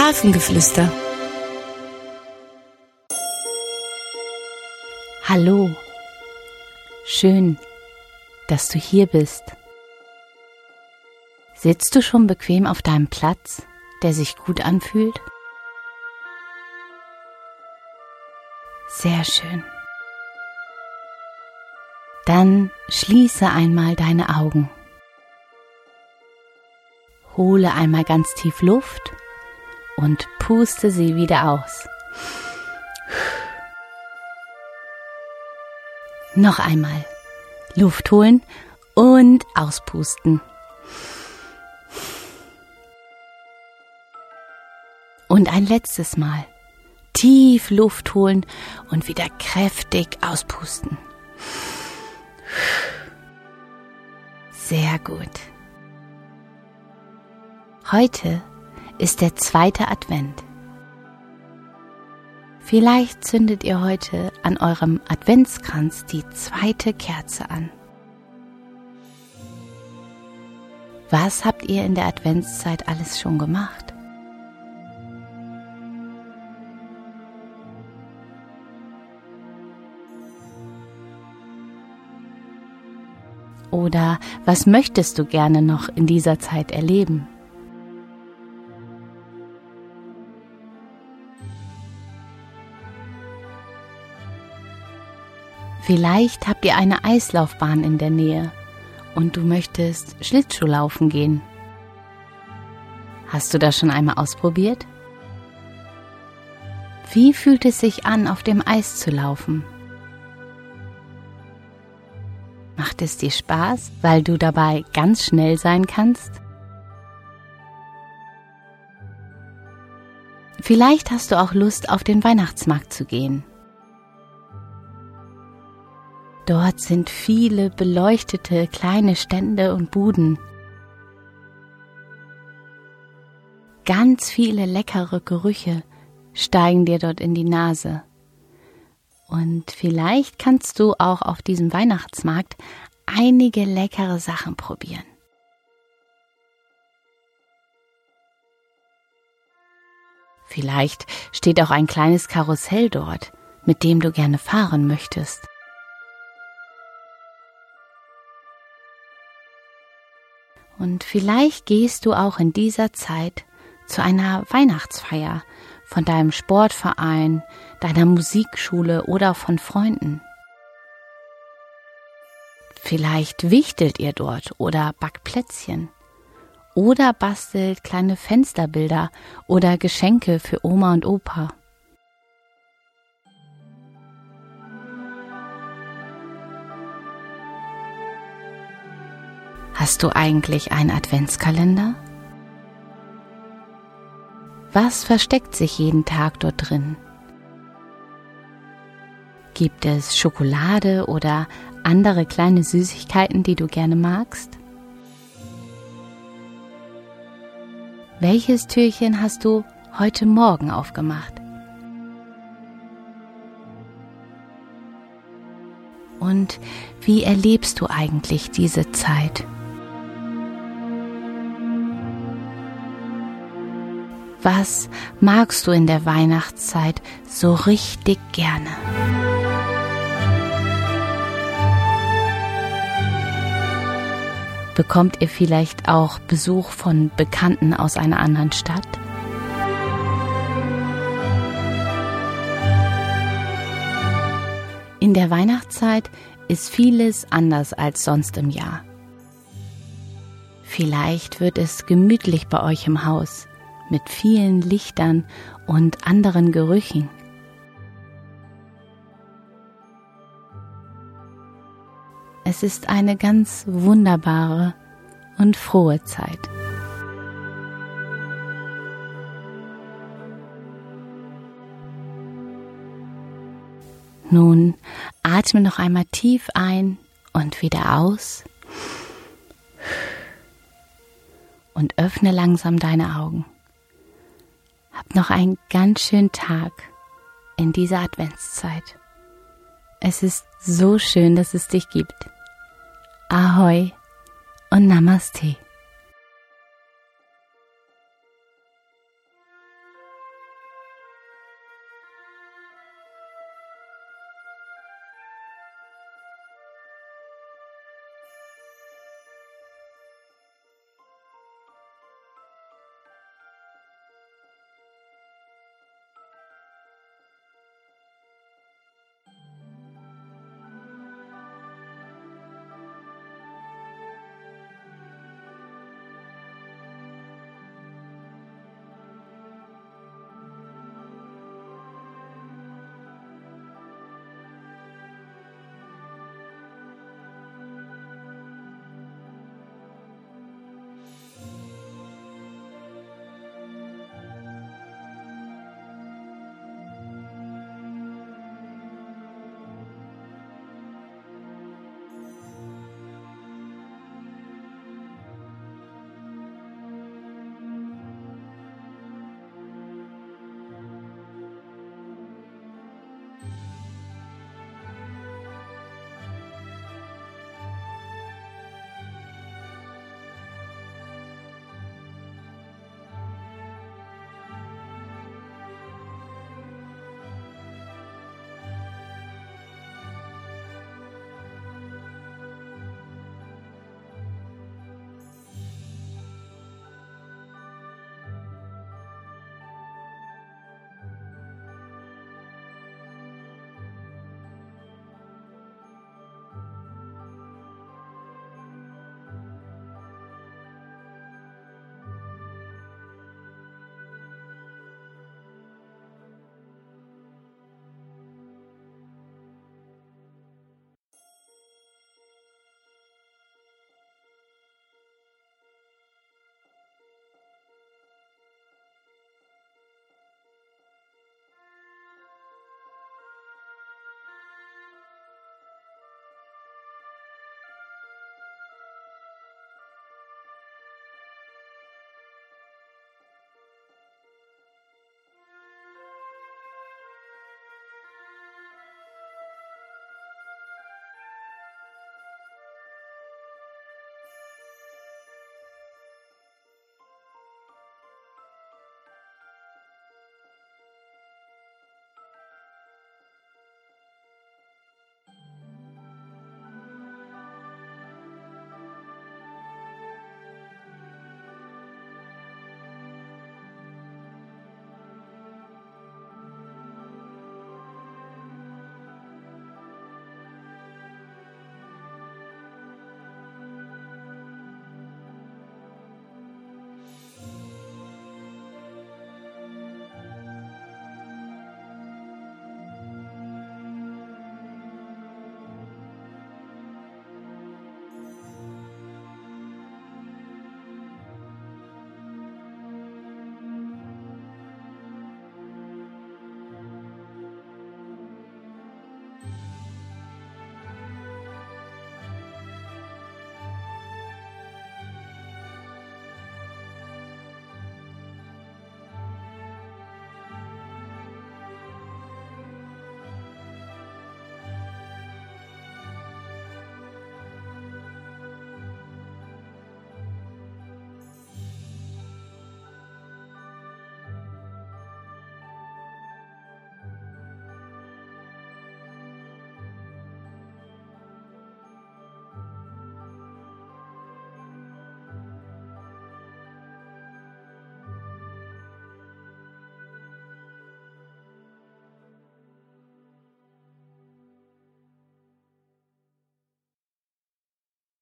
Hafengeflüster. Hallo. Schön, dass du hier bist. Sitzt du schon bequem auf deinem Platz, der sich gut anfühlt? Sehr schön. Dann schließe einmal deine Augen. Hole einmal ganz tief Luft und puste sie wieder aus. Noch einmal. Luft holen und auspusten. Und ein letztes Mal. Tief Luft holen und wieder kräftig auspusten. Sehr gut. Heute ist der zweite Advent. Vielleicht zündet ihr heute an eurem Adventskranz die zweite Kerze an. Was habt ihr in der Adventszeit alles schon gemacht? Oder was möchtest du gerne noch in dieser Zeit erleben? Vielleicht habt ihr eine Eislaufbahn in der Nähe und du möchtest Schlittschuhlaufen gehen. Hast du das schon einmal ausprobiert? Wie fühlt es sich an, auf dem Eis zu laufen? Macht es dir Spaß, weil du dabei ganz schnell sein kannst? Vielleicht hast du auch Lust, auf den Weihnachtsmarkt zu gehen. Dort sind viele beleuchtete kleine Stände und Buden. Ganz viele leckere Gerüche steigen dir dort in die Nase. Und vielleicht kannst du auch auf diesem Weihnachtsmarkt einige leckere Sachen probieren. Vielleicht steht auch ein kleines Karussell dort, mit dem du gerne fahren möchtest. Und vielleicht gehst du auch in dieser Zeit zu einer Weihnachtsfeier von deinem Sportverein, deiner Musikschule oder von Freunden. Vielleicht wichtelt ihr dort oder backt Plätzchen oder bastelt kleine Fensterbilder oder Geschenke für Oma und Opa. Hast du eigentlich einen Adventskalender? Was versteckt sich jeden Tag dort drin? Gibt es Schokolade oder andere kleine Süßigkeiten, die du gerne magst? Welches Türchen hast du heute Morgen aufgemacht? Und wie erlebst du eigentlich diese Zeit? Was magst du in der Weihnachtszeit so richtig gerne? Bekommt ihr vielleicht auch Besuch von Bekannten aus einer anderen Stadt? In der Weihnachtszeit ist vieles anders als sonst im Jahr. Vielleicht wird es gemütlich bei euch im Haus mit vielen Lichtern und anderen Gerüchen. Es ist eine ganz wunderbare und frohe Zeit. Nun atme noch einmal tief ein und wieder aus und öffne langsam deine Augen. Habt noch einen ganz schönen Tag in dieser Adventszeit. Es ist so schön, dass es dich gibt. Ahoi und Namaste.